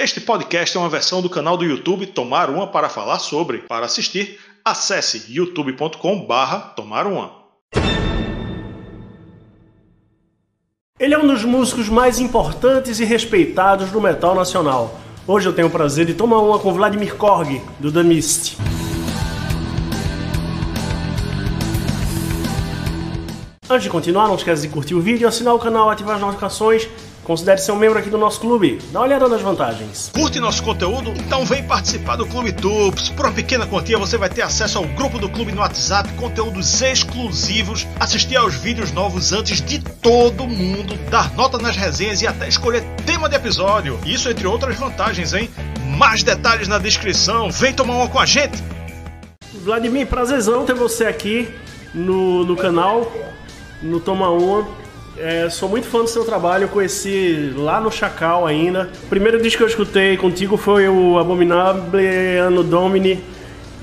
Este podcast é uma versão do canal do YouTube Tomar Uma para falar sobre. Para assistir, acesse youtube.com/barra Tomar Uma. Ele é um dos músicos mais importantes e respeitados do metal nacional. Hoje eu tenho o prazer de tomar uma com Vladimir Korg, do The Mist. Antes de continuar, não esquece de curtir o vídeo, assinar o canal, ativar as notificações Considere ser um membro aqui do nosso clube. Dá uma olhada nas vantagens. Curte nosso conteúdo? Então vem participar do Clube Tups. Por uma pequena quantia você vai ter acesso ao grupo do clube no WhatsApp, conteúdos exclusivos, assistir aos vídeos novos antes de todo mundo, dar nota nas resenhas e até escolher tema de episódio. Isso entre outras vantagens, hein? Mais detalhes na descrição. Vem tomar uma com a gente. Vladimir, prazerzão ter você aqui no, no canal, no Toma Uma. É, sou muito fã do seu trabalho, conheci lá no Chacal ainda. O primeiro disco que eu escutei contigo foi o Abominable Anno Domini.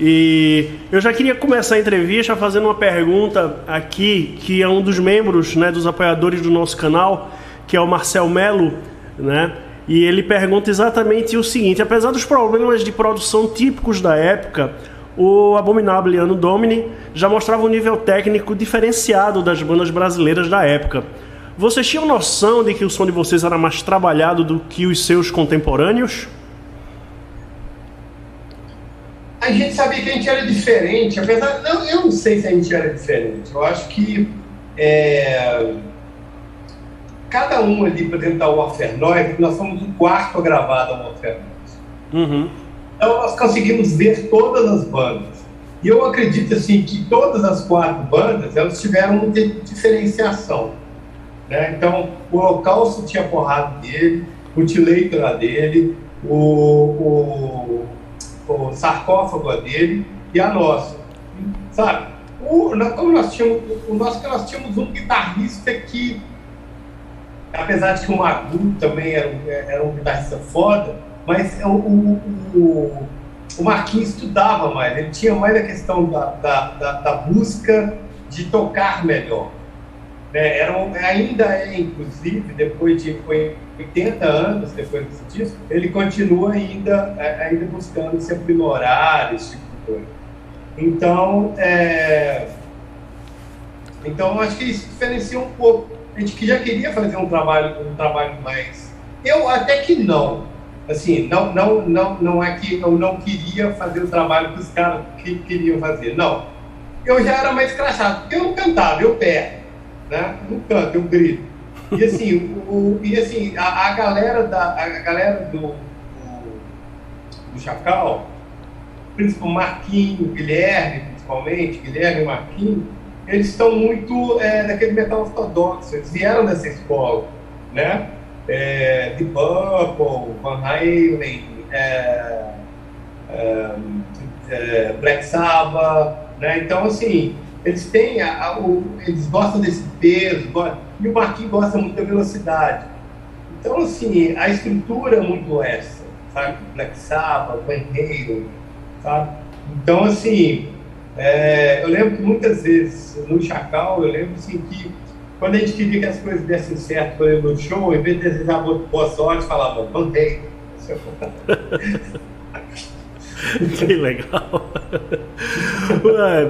E eu já queria começar a entrevista fazendo uma pergunta aqui, que é um dos membros, né, dos apoiadores do nosso canal, que é o Marcel Melo, né? E ele pergunta exatamente o seguinte: apesar dos problemas de produção típicos da época, o Abominable Anno Domini já mostrava um nível técnico diferenciado das bandas brasileiras da época. Vocês tinham noção de que o som de vocês era mais trabalhado do que os seus contemporâneos? A gente sabia que a gente era diferente, apesar. Não, eu não sei se a gente era diferente. Eu acho que é, cada um ali, por exemplo, da Warfare nós fomos o quarto a gravar da Warfare uhum. Então nós conseguimos ver todas as bandas. E eu acredito assim que todas as quatro bandas elas tiveram uma diferenciação. Né? Então, o Holocausto tinha porrada dele, o Tileito era dele, o, o, o sarcófago é dele e a nossa. Sabe? O, como nós tínhamos, o nosso que nós tínhamos um guitarrista que, apesar de que o Magu também era, era um guitarrista foda, mas o, o, o, o Marquinhos estudava mais, ele tinha mais a questão da, da, da, da busca de tocar melhor. Né? Era um, ainda é, inclusive, depois de 80 anos depois disco, ele continua ainda, é, ainda buscando se aprimorar, esse tipo de coisa. Então, é, então acho que isso diferencia um pouco. A gente que já queria fazer um trabalho, um trabalho mais. Eu até que não. Assim, não, não, não, não é que eu não queria fazer o trabalho que os caras que queriam fazer. Não. Eu já era mais crachado, porque eu não cantava, eu pé né? No canto, eu grito. E assim, o, o, e assim a, a, galera, da, a galera do, do, do Chacal, principalmente Marquinho, Guilherme, principalmente, Guilherme e Marquinho, eles estão muito é, daquele metal ortodoxo, eles vieram dessa escola, né? É, The Van Halen, é, é, é Black Sabbath, né? Então, assim, eles têm a, a, o, eles gostam desse peso, e o Marquinhos gosta muito da velocidade. Então, assim, a estrutura é muito essa, sabe? Black Sabbath, Halen, sabe? Então, assim, é, eu lembro que muitas vezes no Chacal, eu lembro assim, que quando a gente queria que as coisas dessem certo no show, em vez de desejar boa sorte, falava Halen. que legal.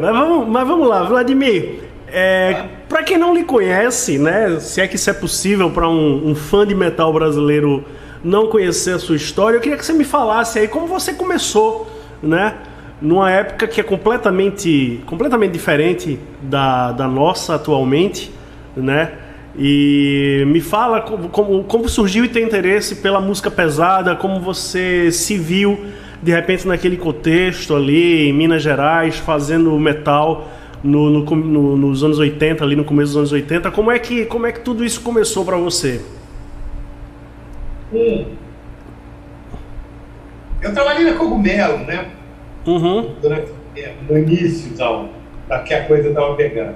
mas, vamos, mas vamos lá, Vladimir. É, para quem não lhe conhece, né, se é que isso é possível para um, um, fã de metal brasileiro não conhecer a sua história, eu queria que você me falasse aí como você começou, né, numa época que é completamente, completamente diferente da, da nossa atualmente, né, e me fala como, como, como surgiu e tem interesse pela música pesada, como você se viu de repente naquele contexto ali em Minas Gerais, fazendo metal no, no, no, nos anos 80, ali no começo dos anos 80, como é que, como é que tudo isso começou para você? Hum. Eu trabalhei na Cogumelo, né? Uhum. Durante, no início, então, que a coisa estava pegando.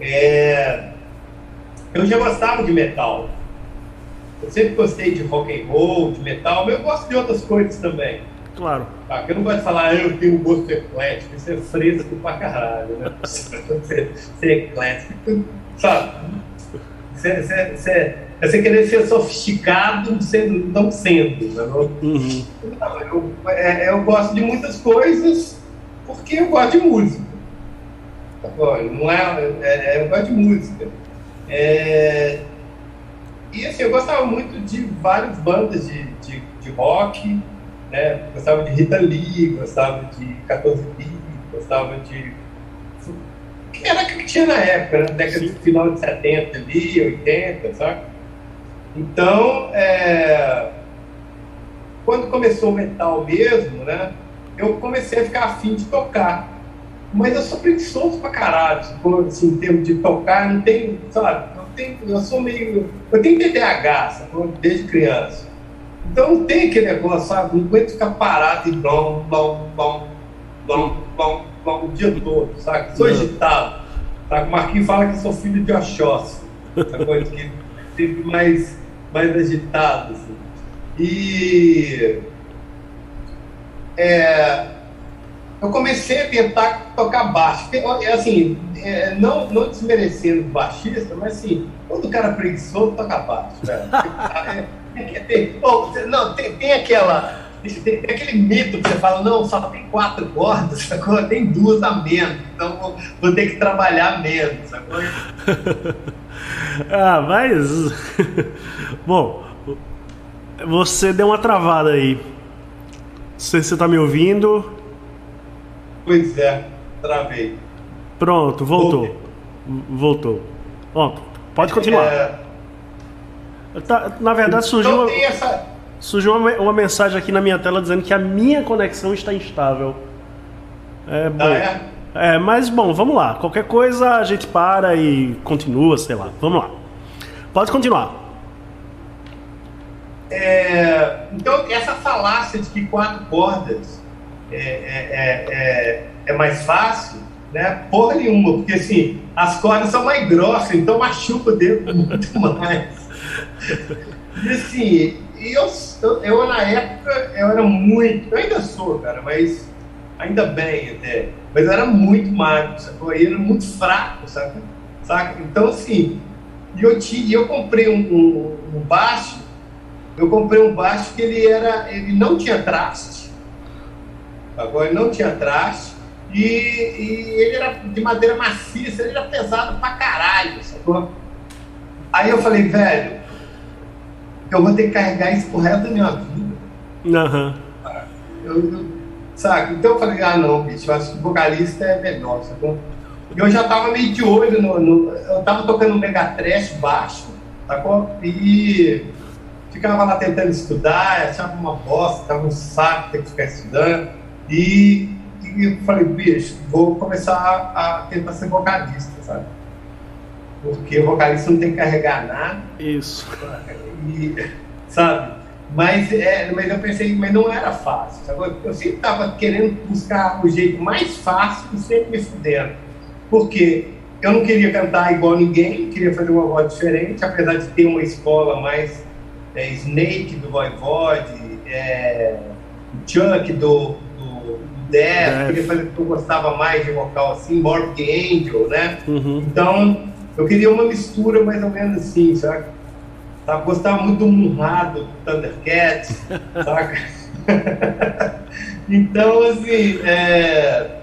É... Eu já gostava de metal. Eu sempre gostei de rock and roll, de metal, mas eu gosto de outras coisas também. Claro. Tá, eu não gosto de falar, ah, eu tenho um gosto eclético, isso é fresco pra caralho, né? ser, ser eclético, sabe? Você, você, você, é você querer ser sofisticado sendo, não sendo. Né? Uhum. Não, eu, é, eu gosto de muitas coisas porque eu gosto de música. Tá não é, é, é, eu gosto de música. É, e assim, eu gostava muito de várias bandas de, de, de rock, né? Gostava de Rita Lee, gostava de 14 Bits, gostava de. que era que tinha na época, né? década de final de 70 ali, 80, sabe? Então, é... quando começou o metal mesmo, né? Eu comecei a ficar afim de tocar. Mas eu sou preguiçoso pra caralho, assim, em termos de tocar, não tenho, sabe? Eu, tenho, eu sou meio. Eu tenho TDAH, sabe? Desde criança. Então tem aquele negócio, sabe? Não aguento ficar parado e blom, blom, blom, blom, blom, blom, o dia todo, sabe? Sou agitado. Sabe? O Marquinhos fala que sou filho de Oxóssi. Essa coisa que sempre mais, mais agitado. Assim. E é, eu comecei a tentar tocar baixo. É assim, é, não, não desmerecendo o baixista, mas assim, todo cara preguiçoso toca baixo. Velho. Tem, não, tem, tem aquela. Tem, tem, aquele mito que você fala, não, só tem quatro cordas, sacou? tem duas a menos, então vou, vou ter que trabalhar menos, sacou? ah, mas. Bom, você deu uma travada aí. Não sei se você tá me ouvindo. Pois é, travei. Pronto, voltou. Voltou. Ó, pode continuar. É... Tá, na verdade, surgiu, então, uma, essa... surgiu uma, uma, mensagem aqui na minha tela dizendo que a minha conexão está instável. É, bom. Ah, é? é, mas bom, vamos lá. Qualquer coisa a gente para e continua, sei lá. Vamos lá. Pode continuar. É, então, essa falácia de que quatro cordas é, é, é, é, é mais fácil, né? Porra nenhuma, porque assim, as cordas são mais grossas, então machuca o dedo muito mais. E assim, eu, eu, eu, na época, eu era muito, eu ainda sou, cara, mas ainda bem até, mas eu era muito magro, sacou? Eu era muito fraco, saca? saca? Então, assim, eu, tinha, eu comprei um, um, um baixo, eu comprei um baixo que ele era, ele não tinha traste, agora ele não tinha traste, e, e, ele era de madeira maciça, ele era pesado pra caralho, sacou? Aí eu falei, velho, eu vou ter que carregar isso pro resto da minha vida. Uhum. Eu, eu, sabe? Então eu falei, ah não, bicho, eu acho que vocalista é melhor, sacou? E eu já tava meio de olho no. no eu tava tocando mega trash baixo, sacou? E ficava lá tentando estudar, achava uma bosta, tava um saco ter que ficar estudando. E, e eu falei, bicho, vou começar a, a tentar ser vocalista, sabe? Porque vocalista não tem que carregar nada. Isso. E, sabe? Mas, é, mas eu pensei, mas não era fácil. Sabe? Eu sempre estava querendo buscar o jeito mais fácil e sempre me fudendo. Porque eu não queria cantar igual ninguém, queria fazer uma voz diferente, apesar de ter uma escola mais é, Snake do Voivode, é, Chuck do, do, do Death, queria fazer que eu gostava mais de vocal assim, Morbid Angel, né? Uhum. Então, eu queria uma mistura mais ou menos assim, sabe? Sabe? Gostava muito do Munrado, do Thundercats, saca? então, assim, é...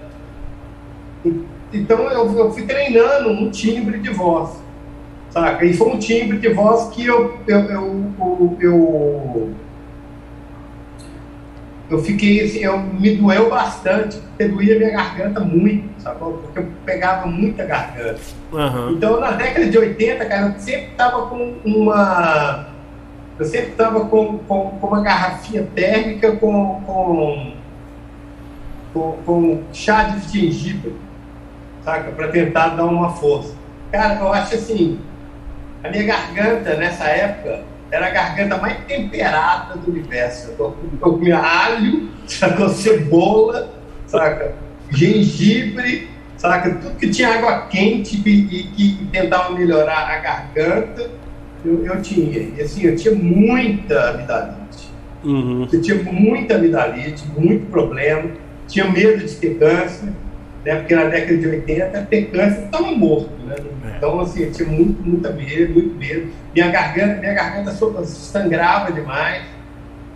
então eu, eu, fui treinando um timbre de voz, saca? E foi um timbre de voz que eu, eu, eu, eu, eu eu fiquei assim, eu, me doeu bastante, porque doía minha garganta muito, sabe? Porque eu pegava muita garganta. Uhum. Então, na década de 80, cara, eu sempre tava com uma. Eu sempre tava com, com, com uma garrafinha térmica com, com, com, com chá de gengibre, saca? Para tentar dar uma força. Cara, eu acho assim, a minha garganta nessa época era a garganta mais temperada do universo. Eu, comia alho, saca? cebola, saca? gengibre, saca? tudo que tinha água quente e, que tentava melhorar a garganta, eu, eu tinha. E assim, eu tinha muita amidalite. Uhum. Eu tinha muita amidalite, muito problema, tinha medo de ter câncer, né? Porque na década de 80, ter câncer estava morto, né? É. Então, assim, eu tinha muito, muita medo, muito medo. Minha garganta, minha garganta sangrava demais,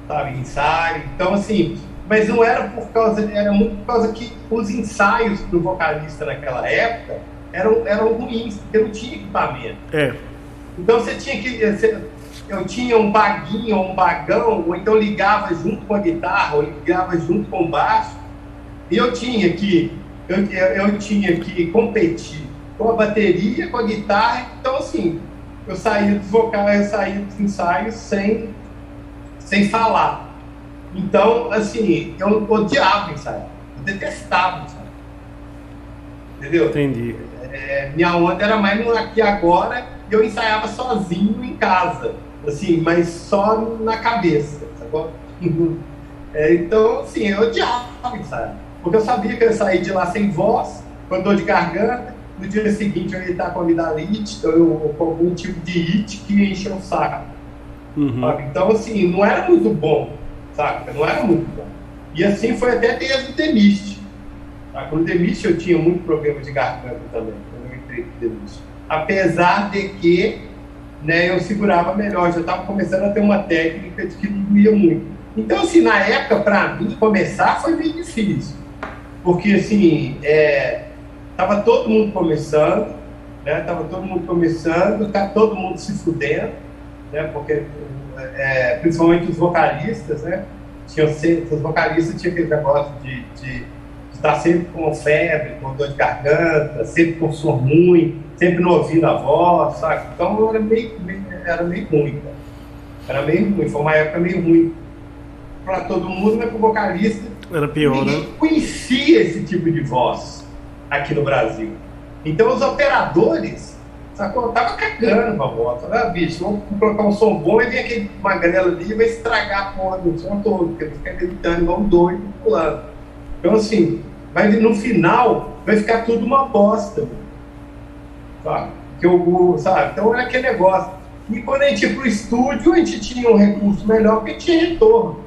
sabe? Ensaio. Então, assim, mas não era por causa, era muito por causa que os ensaios para o vocalista naquela época eram, eram ruins, porque não tinha equipamento. É. Então você tinha que. Você, eu tinha um baguinho, um bagão, ou então ligava junto com a guitarra, ou ligava junto com o baixo, e eu tinha que eu, eu tinha que competir com a bateria, com a guitarra, então assim, eu saía dos vocais, eu saía dos ensaios sem, sem falar. Então, assim, eu odiava ensaio, eu detestava ensaio. Entendeu? Entendi. É, minha onda era mais no aqui agora, e eu ensaiava sozinho em casa, assim, mas só na cabeça, sacou? É, então, assim, eu odiava ensaio. Porque eu sabia que eu ia sair de lá sem voz, com dor de garganta, no dia seguinte eu ia estar com amidalite, ou com algum tipo de it que ia encher o saco. Uhum. Então, assim, não era muito bom, sabe? Não era muito bom. E assim foi até desde o Demiste. Tá? Com o Demiste eu tinha muito problema de garganta também, quando eu entrei no Demiste. Apesar de que né, eu segurava melhor, já estava começando a ter uma técnica de que não doía muito. Então, assim, na época, para mim, começar foi bem difícil porque assim, é, tava todo mundo começando, né? Tava todo mundo começando, tá todo mundo se fudendo, né? Porque é, principalmente os vocalistas, né? Tinham sempre, os vocalistas tinham aquele negócio de, de, de estar sempre com febre, com dor de garganta, sempre com som ruim, sempre não ouvindo a voz, sabe? Então era meio, meio era meio ruim, cara. Era meio ruim, foi uma época meio ruim para todo mundo, mas para o vocalista era pior, Ninguém né? conhecia esse tipo de voz aqui no Brasil. Então os operadores, sacou? Tava cagando pra voz. Ah, bicho, vamos colocar um som bom e vem aquele magrelo ali e vai estragar a porra do som todo, porque fica gritando igual um doido pulando. Então assim, vai, no final vai ficar tudo uma bosta. Sabe? Sabe? Então era aquele negócio. E quando a gente ia pro estúdio, a gente tinha um recurso melhor porque tinha retorno.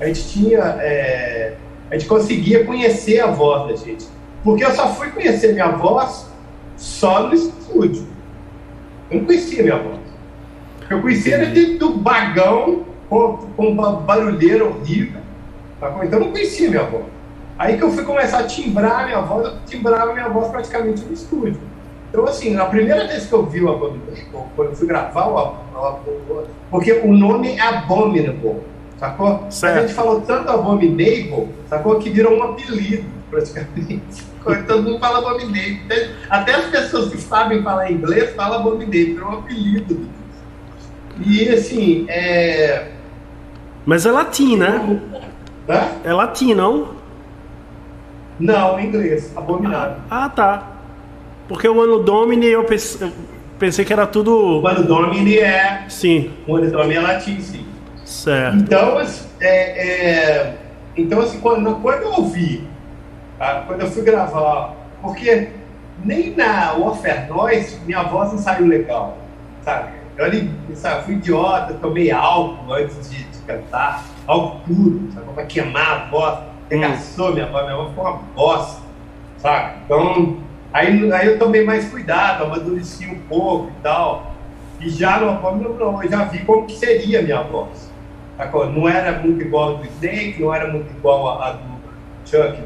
A gente tinha. É, a gente conseguia conhecer a voz da gente. Porque eu só fui conhecer minha voz só no estúdio. Eu não conhecia minha voz. Eu conhecia dentro do bagão com, com uma barulheira horrível. Tá então eu não conhecia minha voz. Aí que eu fui começar a timbrar minha voz, eu timbrava minha voz praticamente no estúdio. Então, assim, a primeira vez que eu vi o Abominable, quando eu fui gravar o Abominable, porque o nome é Abominable sacou? Certo. A gente falou tanto Abominable, sacou? Que virou um apelido, praticamente. Todo mundo fala Abominable. Até as pessoas que sabem falar inglês falam Abominable, virou um apelido. E assim, é. Mas é latim, né? Hã? É latim, não? Não, em inglês, abominável. Ah, tá. Porque o ano Domini eu pensei, pensei que era tudo. O ano Domini é. Sim. O ano Domini é latim, sim. Certo. Então, é, é, então assim, quando, quando eu ouvi, tá? quando eu fui gravar, porque nem na Noise minha voz não saiu legal, sabe? Eu ali, sabe, fui idiota, tomei álcool antes de, de cantar, álcool puro, sabe? Pra queimar a voz, regaçou hum. minha voz, minha voz ficou uma bosta, sabe? Então, aí, aí eu tomei mais cuidado, amadureci um pouco e tal. E já no eu já vi como que seria a minha voz. Não era muito igual a do Snake, não era muito igual a, a do Chuck.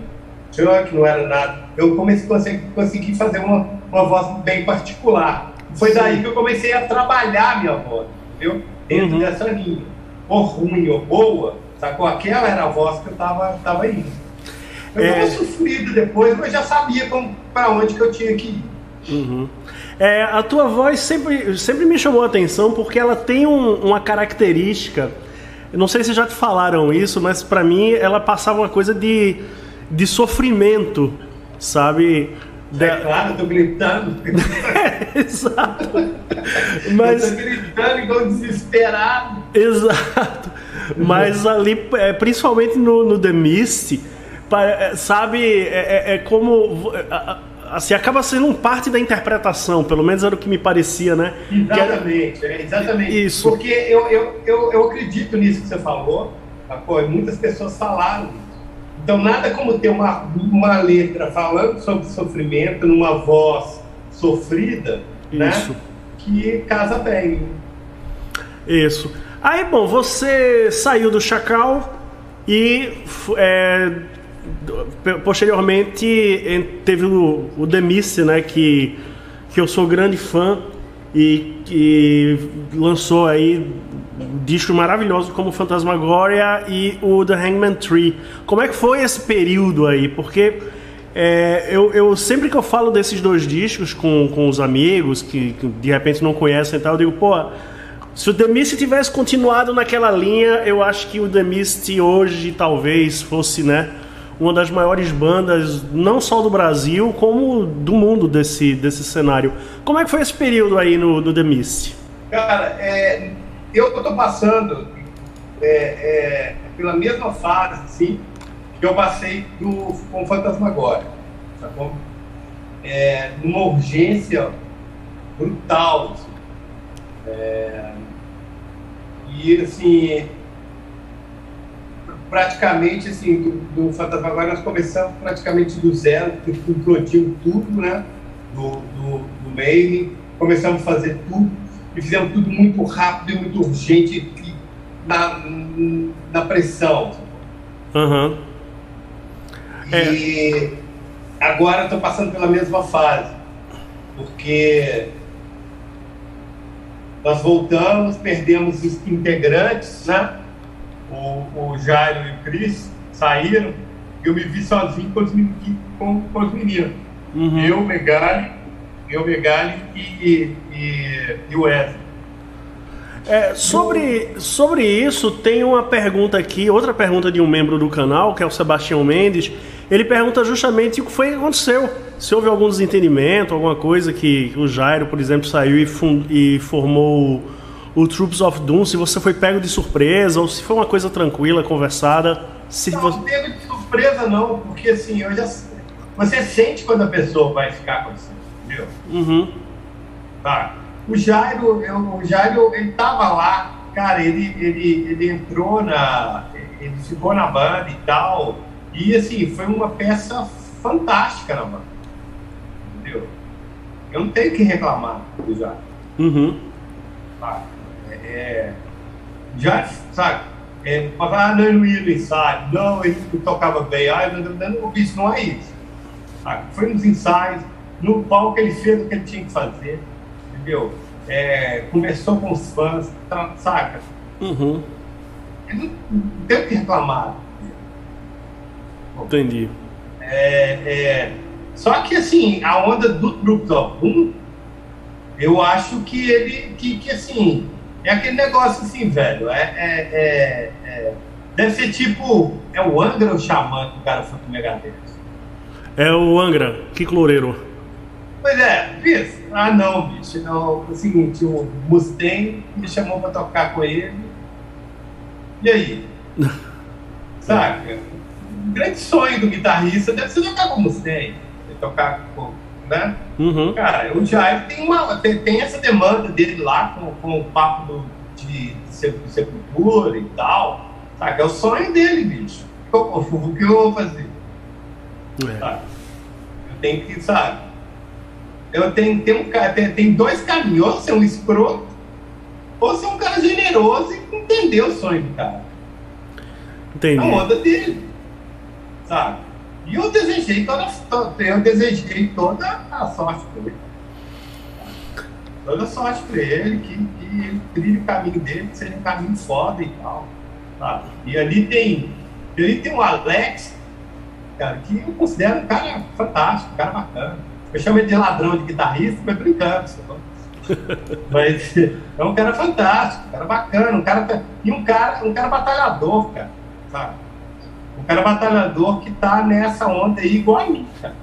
Chuck não era nada. Eu comecei consegui, consegui fazer uma, uma voz bem particular. Foi daí que eu comecei a trabalhar minha voz, entendeu? Dentro uhum. dessa linha. Ou ruim ou boa, sacou? Aquela era a voz que eu tava, tava indo. Eu é... tava sofrido depois, mas já sabia para onde que eu tinha que ir. Uhum. É, a tua voz sempre, sempre me chamou a atenção porque ela tem um, uma característica eu não sei se já te falaram isso, mas para mim ela passava uma coisa de, de sofrimento, sabe? É claro, eu tô gritando. é, exato. Mas... Eu tô gritando igual desesperado. Exato. Mas ali, é, principalmente no, no The Mist, é, sabe, é, é, é como assim, acaba sendo parte da interpretação, pelo menos era o que me parecia, né? Exatamente, é, exatamente. Isso. Porque eu, eu, eu, eu acredito nisso que você falou, tá? Pô, muitas pessoas falaram. Então, nada como ter uma, uma letra falando sobre sofrimento, numa voz sofrida, né? Isso. né? Que casa bem. Isso. Aí, bom, você saiu do Chacal e é, posteriormente teve o, o Demise, né? Que, que eu sou grande fã e que lançou aí discos maravilhosos como Fantasmagoria e o The Hangman Tree. Como é que foi esse período aí? Porque é, eu, eu, sempre que eu falo desses dois discos com, com os amigos que, que de repente não conhecem e tal, eu digo, pô, se o The Mist tivesse continuado naquela linha, eu acho que o The Mist hoje talvez fosse, né, uma das maiores bandas, não só do Brasil, como do mundo desse, desse cenário. Como é que foi esse período aí no, no The Mist? Cara, é, eu estou passando é, é, pela mesma fase, assim, que eu passei do, com o Fantasmagória, tá bom? É, numa urgência brutal, assim. É, e, assim, praticamente, assim, do, do Fantasmagória nós começamos praticamente do zero, implodiu tudo, né, do, do, do mailing, começamos a fazer tudo, e fizemos tudo muito rápido e muito urgente, na, na pressão. Uhum. E é. agora estou passando pela mesma fase, porque nós voltamos, perdemos os integrantes, né? O, o Jairo e o Cris saíram, eu me vi sozinho com os, com, com os meninos. Uhum. Eu, Megali, eu, Megali e, e, e o Wesley. É, sobre, sobre isso, tem uma pergunta aqui, outra pergunta de um membro do canal, que é o Sebastião Mendes. Ele pergunta justamente o que foi que aconteceu. Se houve algum desentendimento, alguma coisa que o Jairo, por exemplo, saiu e, e formou o, Troops of Doom, se você foi pego de surpresa ou se foi uma coisa tranquila, conversada. Se não, você... pego de surpresa não, porque assim, eu já, você sente quando a pessoa vai ficar com você, entendeu? Uhum. Tá. O Jairo, eu, o Jairo, ele tava lá, cara, ele, ele, ele entrou na. Ele ficou na banda e tal. E assim, foi uma peça fantástica na banda. Entendeu? Eu não tenho que reclamar do Jairo. Uhum. Sabe? É, já, sabe? É, ah, não, ele não ia no ensaio, não, ele tocava bem, ah, não, não, não, isso não é isso. Sabe? Foi nos ensaios, no palco ele fez o que ele tinha que fazer entendeu? É, conversou com os fãs, saca? Uhum. Ele não tem que reclamar. Entendi. É, é, só que assim, a onda do Boom, eu acho que ele, que, que assim, é aquele negócio assim, velho, é, é, é, é deve ser tipo, é o Angra ou o Xamã que o cara foi pro Megadeth? É o Angra, que cloreiro. Pois é, bicho. Ah, não, bicho. Não. É o seguinte, o Mustang me chamou pra tocar com ele. E aí? Saca? O grande sonho do guitarrista deve ser tocar com o Mustang. Tocar com. Né? Uhum. Cara, o Jair tem, uma, tem, tem, essa demanda dele lá com, com o papo do, de, de sepultura e tal. Saca? É o sonho dele, bicho. O que eu vou fazer? É. Eu tenho que, sabe? Eu tenho, tenho um, tem, tem dois caminhos, ou ser um escroto, ou ser um cara generoso e entender o sonho do cara. Entendi. A onda dele. Sabe? E eu desejei toda, eu desejei toda a sorte para ele. Toda a sorte para ele, que, que ele trilhe o caminho dele, que seja um caminho foda e tal. Sabe? E ali tem. Ali tem um Alex, cara, que eu considero um cara fantástico, um cara bacana eu chamo ele de ladrão de guitarrista, mas brincando. mas é um cara fantástico, um cara bacana, um cara. E um cara, um cara batalhador, cara. Sabe? Cara batalhador que tá nessa onda aí igual a mim, cara.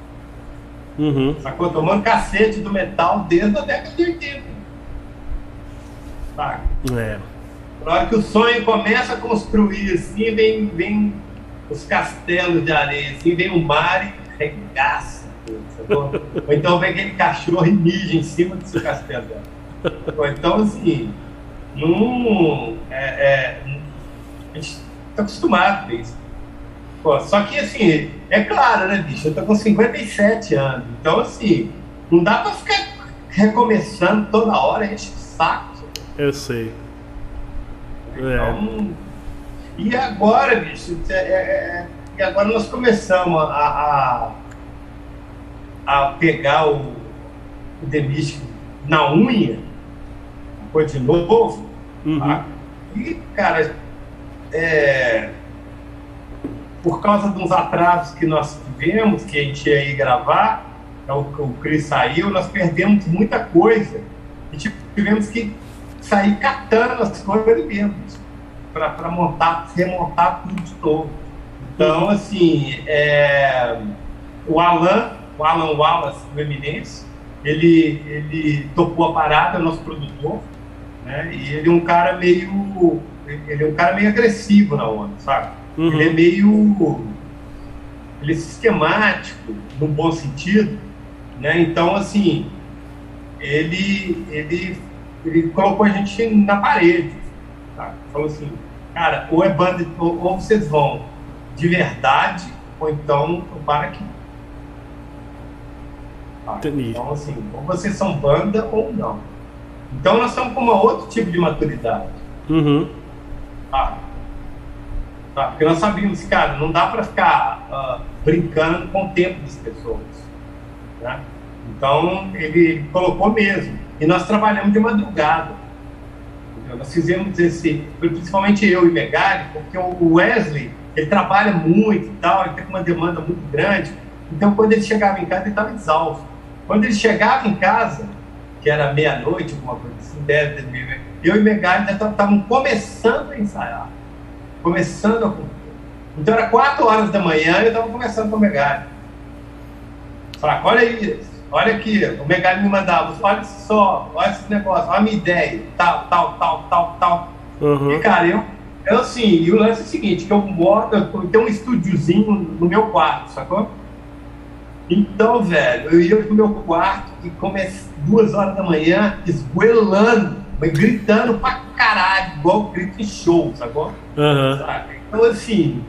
Uhum. Sacou? Tomando cacete do metal desde a década de 80. Sabe? É. Na hora que o sonho começa a construir, assim, vem, vem os castelos de areia, assim, vem o mar e regaça ou então vem aquele cachorro e mija em cima do seu castelo Ou então, assim, não, é, é, a gente está acostumado com isso. Só que, assim, é claro, né, bicho? Eu tô com 57 anos. Então, assim, não dá pra ficar recomeçando toda hora, enche o saco. Eu sei. É. Então, é. E agora, bicho, é, é, é, e agora nós começamos a, a, a pegar o, o Demist na unha, foi de novo. Uhum. Tá? E, cara, é, por causa dos atrasos que nós tivemos, que a gente ia gravar, o, o Cris saiu, nós perdemos muita coisa. E tipo, tivemos que sair catando as coisas mesmo, para montar, remontar tudo de novo. Então, assim, é, o Alan, o Alan Wallace, do Eminence, ele, ele topou a parada, é nosso produtor, né? E ele é um cara meio. Ele é um cara meio agressivo na onda, sabe? Uhum. Ele é meio. Ele é sistemático, no bom sentido, né? Então, assim, ele, ele, ele colocou a gente na parede, tá? Falou assim, cara, ou é banda, ou, ou vocês vão de verdade, ou então para aqui. Tá? Então, assim, ou vocês são banda ou não. Então, nós estamos com um outro tipo de maturidade. Uhum. Tá? Tá? Porque nós sabíamos cara, não dá para ficar uh, brincando com o tempo das pessoas. Né? Então, ele colocou mesmo. E nós trabalhamos de madrugada. Entendeu? Nós fizemos esse, principalmente eu e Megali, porque o Wesley, ele trabalha muito e tal, ele tem uma demanda muito grande. Então, quando ele chegava em casa, ele estava exausto. Quando ele chegava em casa, que era meia-noite, alguma coisa assim, dez, eu e Megali ainda estavam começando a ensaiar. Começando a Então, era quatro horas da manhã e eu estava começando com o Megali. Falei, olha isso olha aqui, o Megali me mandava, olha só, olha esse negócio, olha a minha ideia, tal, tal, tal, tal, tal. Uhum. E, cara, eu, eu assim, e o lance é o seguinte, que eu moro, eu tenho um estúdiozinho no meu quarto, sacou? Então, velho, eu ia pro meu quarto e comecei duas horas da manhã, esgoelando, gritando pra caralho, igual grito em show, sacou? Uhum. Então, assim,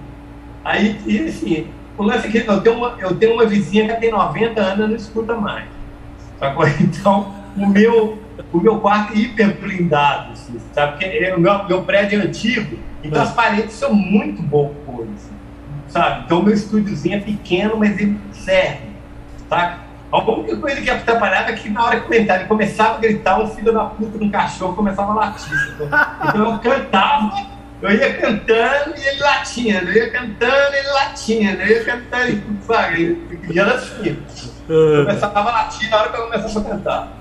aí, e assim, o lance é que eu tenho, uma, eu tenho uma vizinha que tem 90 anos e não escuta mais. Sacou? Então, o meu, o meu quarto é hiper blindado, assim, sabe? Porque o meu, meu prédio é antigo, então as paredes são muito boas, assim, sabe? Então, o meu estúdiozinho é pequeno, mas ele serve, tá? A única coisa que atrapalhava é que na hora que eu entrava, ele começava a gritar, um filho da puta no cachorro começava a latir. Então eu cantava eu ia cantando e ele latindo, eu ia cantando e ele latindo, eu ia cantando e tudo, sabe? E era assim. Eu começava a latir na hora que eu começava a cantar.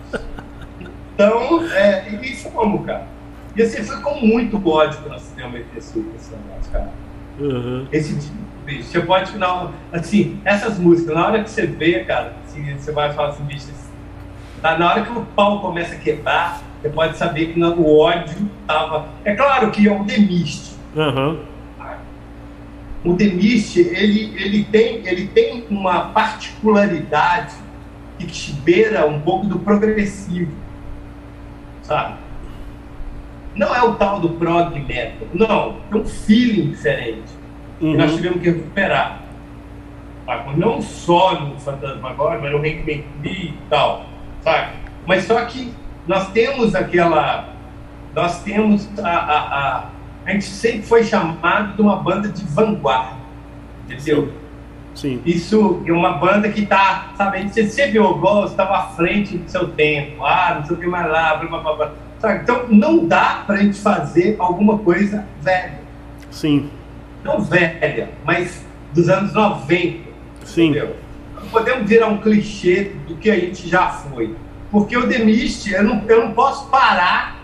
Então, é, e isso como, cara? E assim, foi com muito ódio que nós temos esse, esse negócio, cara. Uhum. Esse tipo, bicho, você pode, não, assim, essas músicas, na hora que você vê, cara, assim, você vai falar assim, bicho, tá, na hora que o pau começa a quebrar, você pode saber que o ódio estava. É claro que é o Demiste. Uhum. O Demiste ele, ele, tem, ele tem uma particularidade que beira um pouco do progressivo, sabe? Não é o tal do prog metal, não, é um feeling diferente uhum. que nós tivemos que recuperar. Tá? Não só no Fantasmagoria, mas no Hank e tal, sabe? Mas só que nós temos aquela. Nós temos a, a, a, a gente sempre foi chamado de uma banda de vanguarda, entendeu? Sim. Isso é uma banda que está, sabe, você sempre ouviu, estava à frente do seu tempo, ah, não sei o que mais lá, blá, blá, blá. Sabe? Então não dá para a gente fazer alguma coisa velha. Sim. Não velha, mas dos anos 90. Sim. Entendeu? Não podemos virar um clichê do que a gente já foi. Porque o Demist, eu não, eu não posso parar,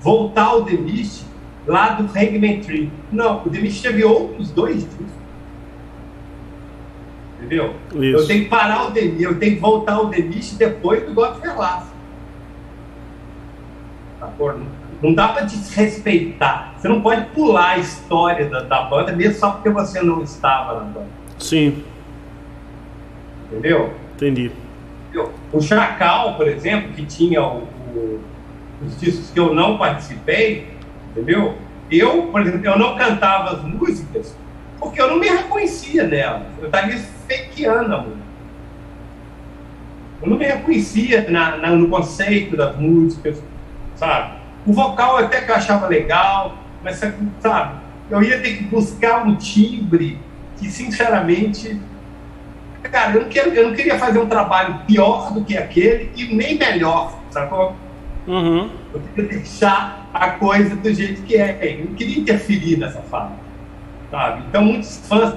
voltar ao Demist lá do Hangman Tree. Não, o Demist teve outros dois discos. Entendeu? Isso. Eu tenho que parar o Demist, eu tenho que voltar ao Demist depois do God Verlaço. Tá, não dá para desrespeitar. Você não pode pular a história da, da banda, mesmo só porque você não estava na banda. Sim. Entendeu? Entendi. O Chacal, por exemplo, que tinha o, o, os discos que eu não participei, entendeu? Eu, por exemplo, eu não cantava as músicas porque eu não me reconhecia nela. Eu estaria fakeando a música. Eu não me reconhecia na, na, no conceito das músicas, sabe? O vocal até que eu achava legal, mas, sabe? Eu ia ter que buscar um timbre que, sinceramente, cara, eu não, quero, eu não queria fazer um trabalho pior do que aquele e nem melhor, sacou? Uhum. Eu queria deixar a coisa do jeito que é. Eu não queria interferir nessa fala, sabe? Então, muitos fãs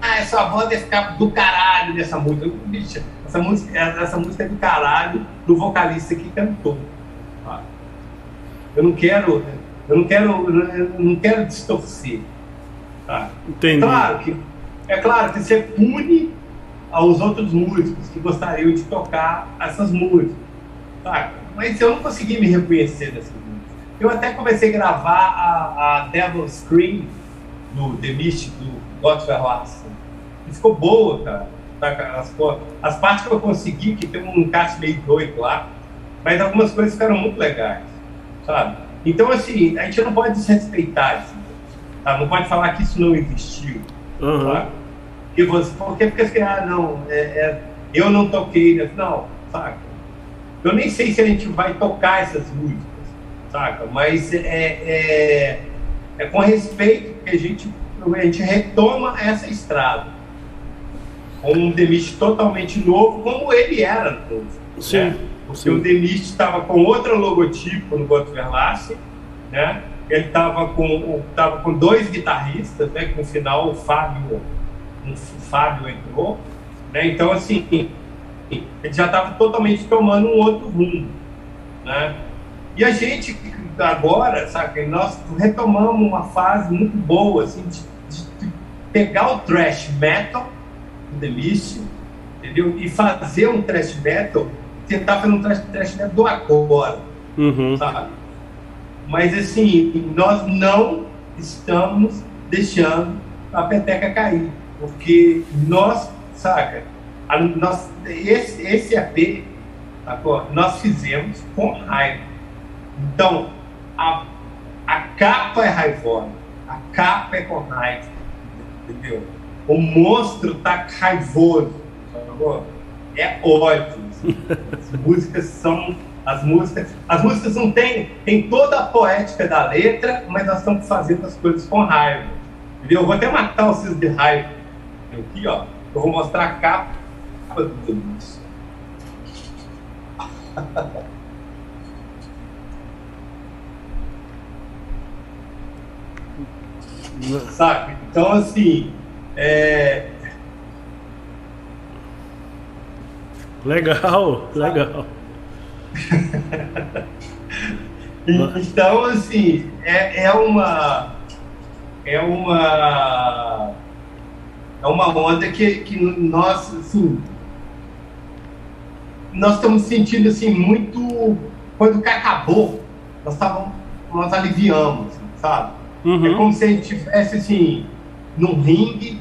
ah, essa voz ia ficar do caralho nessa música. Bicha, essa música, essa música é do caralho do vocalista que cantou. Sabe? Eu não quero, eu não quero, eu não quero distorcer. Tá? Entendi. Claro que, é claro que você pune aos outros músicos que gostariam de tocar essas músicas. Tá? Mas eu não consegui me reconhecer dessas músicas. Eu até comecei a gravar a, a Devil Scream do The Mist, do Godfrey Watson. E ficou boa, cara. Tá, as, as partes que eu consegui, que tem um encaixe meio doido lá, mas algumas coisas ficaram muito legais, sabe? Então, assim, a gente não pode desrespeitar isso, tá? Não pode falar que isso não existiu, uhum. tá? E você, porque fica assim, ah, não, é, é, eu não toquei, né? não, saca? Eu nem sei se a gente vai tocar essas músicas, saca? Mas é, é, é com respeito que a gente, a gente retoma essa estrada. Com um Demist totalmente novo, como ele era novo. Sim. Né? Porque o Demist estava com outro logotipo no Goto Verlace, né? Ele estava com, tava com dois guitarristas, né? Que no final o Fábio o Fábio entrou. Né? Então, assim, ele já estava totalmente tomando um outro rumo. Né? E a gente, agora, sabe, nós retomamos uma fase muito boa, assim, de, de, pegar o thrash metal, o Mist, entendeu? E fazer um thrash metal, tentar fazer um thrash, thrash metal do agora, uhum. sabe? Mas, assim, nós não estamos deixando a peteca cair. Porque nós, saca, a, nós, esse, esse EP, nós fizemos com raiva. Então, a, a capa é raivosa, a capa é com raiva, entendeu? O monstro tá raivoso, sacou? É ódio. As músicas são as músicas, as músicas não têm tem toda a poética da letra, mas nós estamos fazendo as coisas com raiva. Entendeu? Eu vou até matar vocês de raiva aqui, ó. Eu vou mostrar a capa do Deus. Sabe? Então, assim, é... Legal, legal. então, assim, é, é uma. É uma é uma onda que, que nós, assim, nós estamos sentindo, assim, muito... Quando que acabou, nós, estávamos, nós aliviamos, sabe? Uhum. É como se a gente estivesse, assim, num ringue,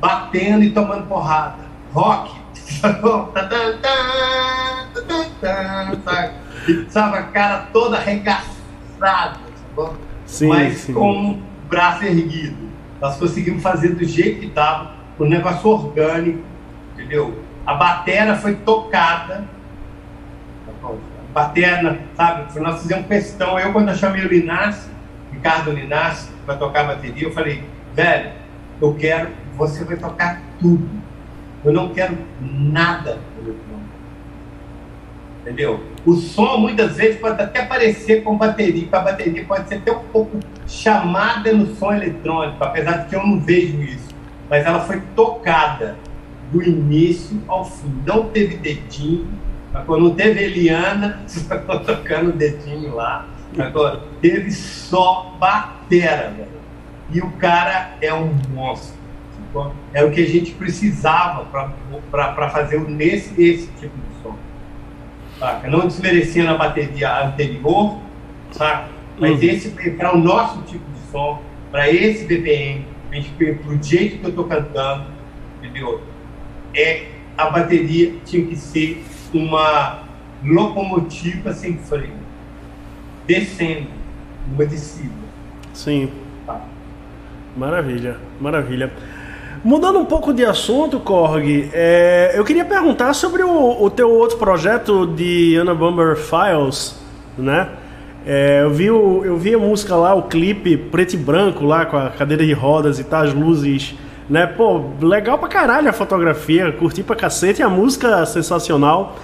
batendo e tomando porrada. Rock. sabe? sabe? A cara toda arregaçada, sabe? Sim, mas sim. com o braço erguido. Nós conseguimos fazer do jeito que estava, um negócio orgânico, entendeu? A batera foi tocada. A baterna, sabe? Nós fizemos questão. Eu, quando eu chamei o Ricardo Linassi, para tocar a bateria, eu falei, velho, eu quero, você vai tocar tudo. Eu não quero nada Entendeu? O som, muitas vezes, pode até parecer com bateria, a bateria pode ser até um pouco chamada no som eletrônico, apesar de que eu não vejo isso. Mas ela foi tocada do início ao fim. Não teve dedinho, não teve Eliana tocando o dedinho lá. Agora, teve só batera, velho. E o cara é um monstro. É o que a gente precisava para fazer nesse esse tipo de. Saca? Não desmerecendo a bateria anterior, saca? Mas uhum. esse para o nosso tipo de som, para esse BPM, para o jeito que eu estou cantando, entendeu? É, a bateria tinha que ser uma locomotiva sem freio, descendo, uma descida. Sim. Tá? Maravilha, maravilha. Mudando um pouco de assunto, Korg, é, eu queria perguntar sobre o, o teu outro projeto de Anna Bumber Files, né? É, eu, vi o, eu vi a música lá, o clipe preto e branco lá, com a cadeira de rodas e tal, as luzes, né? Pô, legal pra caralho a fotografia, curti pra cacete, e a música sensacional.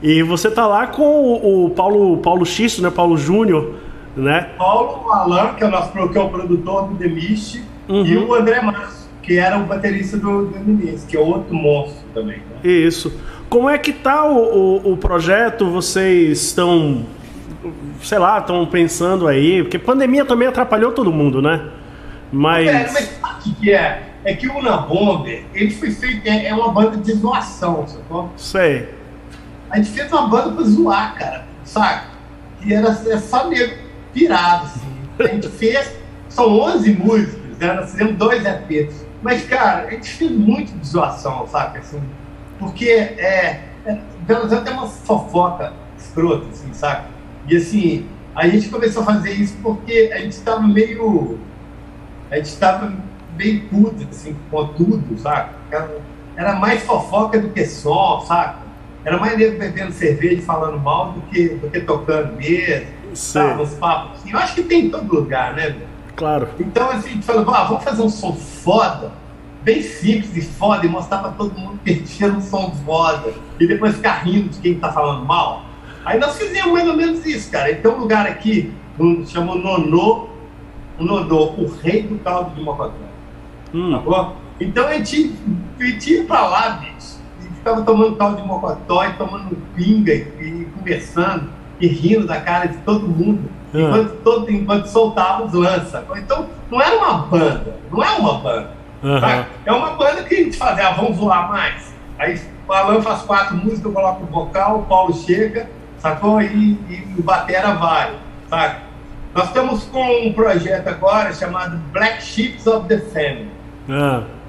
E você tá lá com o, o Paulo, Paulo Xisto, né? Paulo Júnior, né? Paulo Alan, que é o nosso que é o produtor do The Mist, uhum. e o André Márcio, que era o baterista do, do Mist, que é outro monstro também. Né? Isso. Como é que tá o, o, o projeto? Vocês estão, sei lá, estão pensando aí? Porque pandemia também atrapalhou todo mundo, né? Mas. É, mas sabe o que é? É que o Una Bomber, ele foi feito, é, é uma banda de zoação, sacou? Sei. A gente fez uma banda pra zoar, cara, saca? E era é só meio pirado, assim. A gente fez, são 11 músicos, né? Nós fizemos dois EPs. Mas, cara, a gente fez muito de zoação, saca? Assim, porque é, é, tem uma fofoca escrota, assim, saca? E assim, a gente começou a fazer isso porque a gente estava meio. A gente estava meio puto, assim, com tudo, saca? Era, era mais fofoca do que som, saca? Era mais nego bebendo cerveja e falando mal do que, do que tocando mesmo. Sabe, uns papos assim. Eu acho que tem em todo lugar, né? Claro. Então, assim, a gente falou, ah, vamos fazer um som foda, bem simples e foda, e mostrar pra todo mundo que tinha um som foda. E depois ficar rindo de quem tá falando mal. Aí nós fizemos mais ou menos isso, cara. Então, um lugar aqui, um, chamou Nonô, o Nonô, o rei do caldo de Mocotó. Hum. Tá bom? Então, a gente, a gente ia pra lá, bicho ficava tomando caldo de mocotó e tomando pinga e, e, conversando e rindo da cara de todo mundo. Enquanto, todo, enquanto soltava os lança. Então, não era uma banda, não é uma banda. Uhum. Tá? É uma banda que a gente fazia, ah, vamos zoar mais. Aí o Alan faz quatro músicas, eu coloco o vocal, o Paulo chega, sacou? E, e o Batera vai, saca? Nós estamos com um projeto agora chamado Black Ships of the Family. Uhum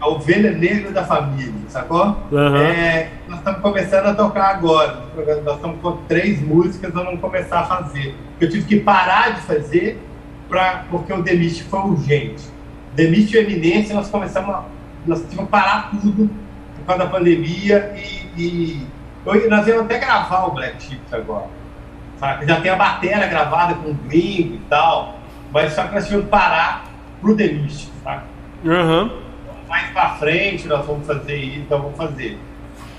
a ovelha negra da família, sacou? Uhum. É, nós estamos começando a tocar agora. Nós estamos com três músicas, nós vamos começar a fazer. Eu tive que parar de fazer pra, porque o Demist foi urgente. Demist e Eminência, nós começamos a, nós tivemos que parar tudo por causa da pandemia e, e nós íamos até gravar o Black Chips agora. Sabe? Já tem a bateria gravada com o gringo e tal, mas só que nós tivemos que parar pro Demist, sabe? Uhum mais para frente nós vamos fazer isso, então vamos fazer.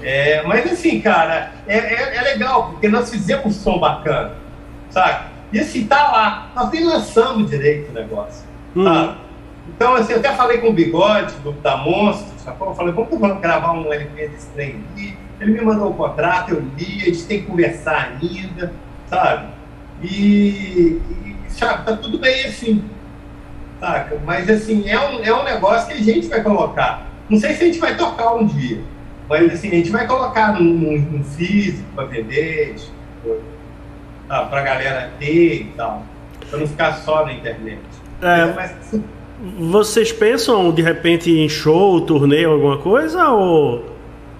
É, mas assim, cara, é, é, é, legal, porque nós fizemos um som bacana, sabe? E assim, tá lá, nós nem lançamos direito o negócio, uhum. Então, assim, eu até falei com o Bigode, do, da Monstro, sacou? Eu falei, vamos gravar um LP desse trem aqui. Ele me mandou o contrato, eu li, a gente tem que conversar ainda, sabe? E, e sabe, tá tudo bem assim. Saca? Mas assim, é um, é um negócio que a gente vai colocar. Não sei se a gente vai tocar um dia, mas assim, a gente vai colocar num, num físico para vender, tipo, para a galera ter e tal, para não ficar só na internet. É, mas, assim, vocês pensam de repente em show, turnê, alguma coisa? Ou...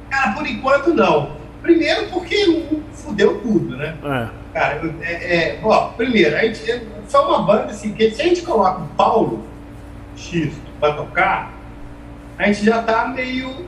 Cara, por enquanto não. Primeiro porque fudeu tudo, né? É. Cara, é, é, ó, primeiro, a gente foi uma banda assim, que se a gente coloca o Paulo X para tocar, a gente já tá meio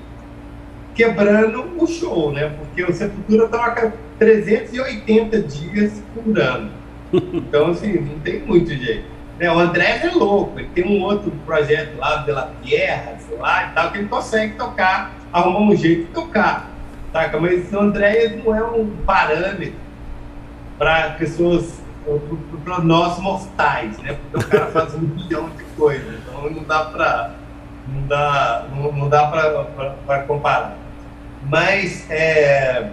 quebrando o show, né? Porque o Sepultura toca 380 dias por ano. Então, assim, não tem muito jeito. Né? O André é louco, ele tem um outro projeto lá, pela Terra, sei lá, e tal, que ele consegue tocar, arrumar um jeito de tocar. Saca? Mas o André não é um parâmetro para pessoas, para nós mortais, né? Porque o cara faz um milhão de coisas, então não dá para não dá, não, não dá para comparar. Mas, é,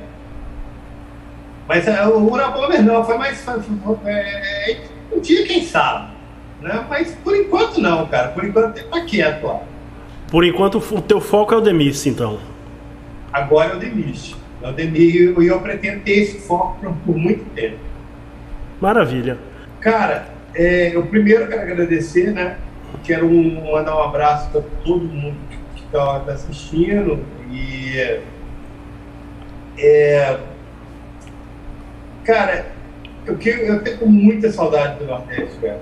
mas é, o Urabomer não, foi mais. Foi, é, é, um dia, quem sabe. Né? Mas por enquanto não, cara. Por enquanto está quieto lá. Por enquanto o teu foco é o Demis, então. Agora é o Demis. Eu, e eu pretendo ter esse foco por, por muito tempo. Maravilha. Cara, é, eu primeiro quero agradecer, né? Quero um, mandar um abraço para todo mundo que está tá assistindo. E. É, cara, eu, eu tenho muita saudade do Nordeste, velho.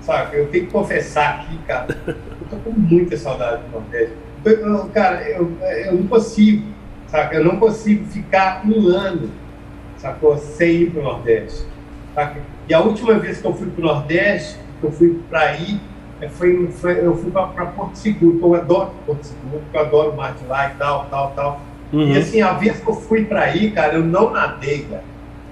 sabe? Eu tenho que confessar aqui, cara, eu tô com muita saudade do Nordeste. Eu, cara, eu, eu não consigo, sabe? Eu não consigo ficar um ano, sacou? Sem ir pro Nordeste. Sabe? E a última vez que eu fui pro Nordeste, que eu fui para aí, é, foi, foi, eu fui para Porto Seguro, que eu adoro Porto Seguro, porque eu adoro o mar de lá e tal, tal, tal. Uhum. E assim, a vez que eu fui para aí, cara, eu não nadei, cara.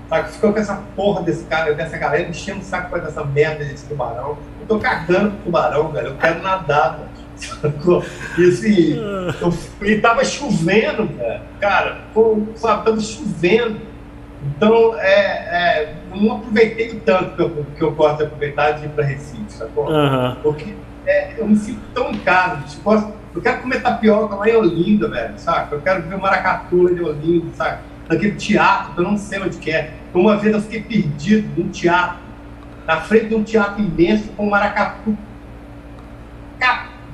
Sabe? Ficou com essa porra desse cara, dessa galera enchendo o saco com essa merda desse tubarão. Eu tô cagando pro tubarão, velho. Eu quero nadar, velho. E assim, eu e tava chovendo. Cara, pô, sabe, tava chovendo. Então, é, é, não aproveitei o tanto que eu, que eu gosto de aproveitar de ir para Recife, sacou? Uhum. Porque é, eu me sinto tão em casa. Tipo, eu quero comer tapioca lá em Olinda, velho, sabe? Eu quero ver o maracatu lá de Olinda, sabe? Naquele teatro, que eu não sei onde que é. Uma vez eu fiquei perdido num teatro, na frente de um teatro imenso com um maracatu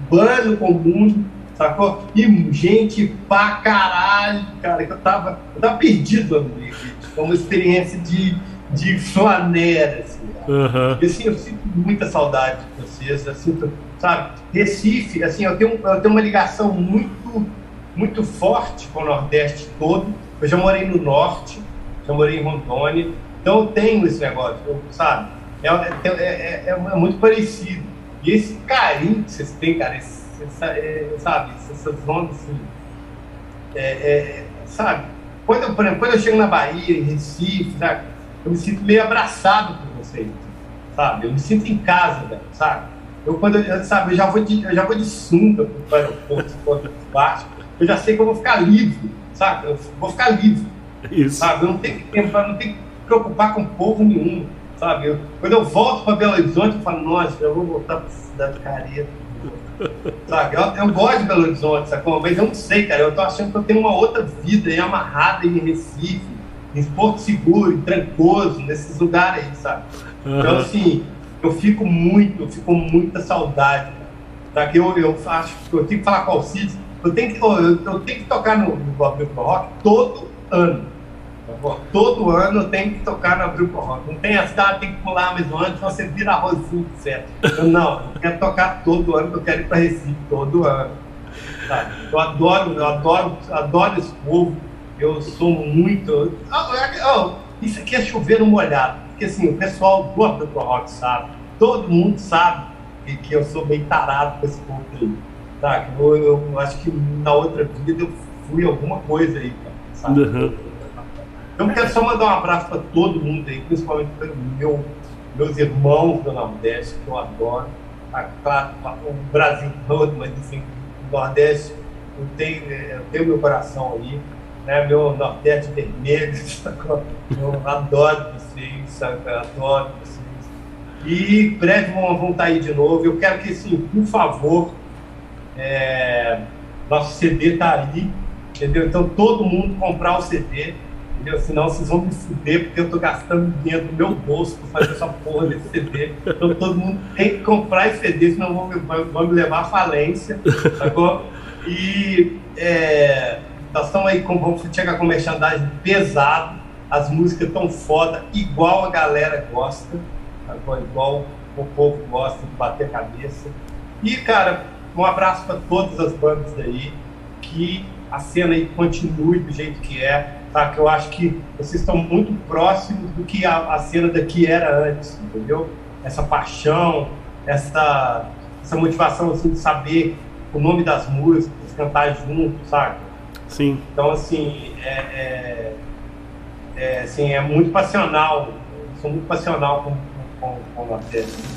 acabando com o mundo, sacou? E gente pra caralho, cara, que eu tava, eu tava perdido no foi uma experiência de, de flaneira, assim. Uhum. E, assim, eu sinto muita saudade de vocês, eu sinto, sabe, Recife, assim, eu tenho, eu tenho uma ligação muito, muito forte com o Nordeste todo, eu já morei no Norte, já morei em Rondônia, então eu tenho esse negócio, eu, sabe, é, é, é, é, muito parecido, e esse carinho que vocês têm, cara, esse, essa, sabe, essas ondas, assim, sabe, quando eu, por exemplo, quando eu chego na Bahia, em Recife, sabe? eu me sinto meio abraçado por vocês, sabe? Eu me sinto em casa, sabe? Eu, quando eu, sabe, eu já vou de, eu já vou de sunga para o aeroporto, for baixo, eu já sei que eu vou ficar livre, sabe? Eu vou ficar livre, Isso. sabe? Eu não tenho tempo, não tenho que preocupar com povo nenhum, sabe? Eu, quando eu volto para Belo Horizonte, eu falo, nossa, eu vou voltar para a cidade careta, Eu, eu, gosto de Belo Horizonte, sacou? Mas eu não sei, cara. Eu tô achando que eu tenho uma outra vida aí amarrada em Recife, em Porto Seguro, em Trancoso, nesses lugares aí, sabe? Uhum. Então, assim, eu fico muito, eu fico com muita saudade. Tá? Que eu, eu acho que eu tenho que falar com o Alcides, eu tenho que, eu, eu tenho que tocar no, no Abril Rock todo ano. Todo ano tenho que tocar no Abril Rock. Não tem a cidade, tem que pular mesmo antes, você vira arrozinho, certo? Eu, não, eu quero tocar todo ano, eu quero ir para Recife todo ano. Sabe? Eu adoro, eu adoro, adoro esse povo. Eu sou muito. Oh, oh, isso aqui é chover no molhado. Porque assim, o pessoal do Abril Rock sabe, todo mundo sabe que, que eu sou bem tarado com esse povo aí. Tá? Eu, eu, acho que na outra vida eu fui alguma coisa aí, sabe? Uhum. Eu quero só mandar um abraço para todo mundo aí, principalmente para meu, meus irmãos do Nordeste, que eu adoro. Tá o Brasil todo, mas assim, o Nordeste, eu tenho, eu tenho meu coração aí, né? meu Nordeste vermelho, eu adoro vocês, sabe? adoro vocês. E breve vão, vão estar tá aí de novo. Eu quero que, assim, por favor, é, nosso CD está aí, entendeu? Então todo mundo comprar o CD entendeu? Senão vocês vão me fuder, porque eu tô gastando dinheiro do meu bolso pra fazer essa porra desse CD. Então todo mundo tem que comprar esse CD, senão vão, vão me levar à falência, sacou? E é, nós estamos aí, com, vamos chegar com merchandising pesado, as músicas tão foda, igual a galera gosta, sacou? igual o povo gosta de bater cabeça. E, cara, um abraço para todas as bandas aí, que a cena aí continue do jeito que é, tá? Que eu acho que vocês estão muito próximos do que a, a cena daqui era antes, entendeu? Essa paixão, essa, essa motivação assim, de saber o nome das músicas, cantar junto, sabe? Sim. Então, assim, é, é, é, assim, é muito passional. Eu sou muito passional com, com, com a festa.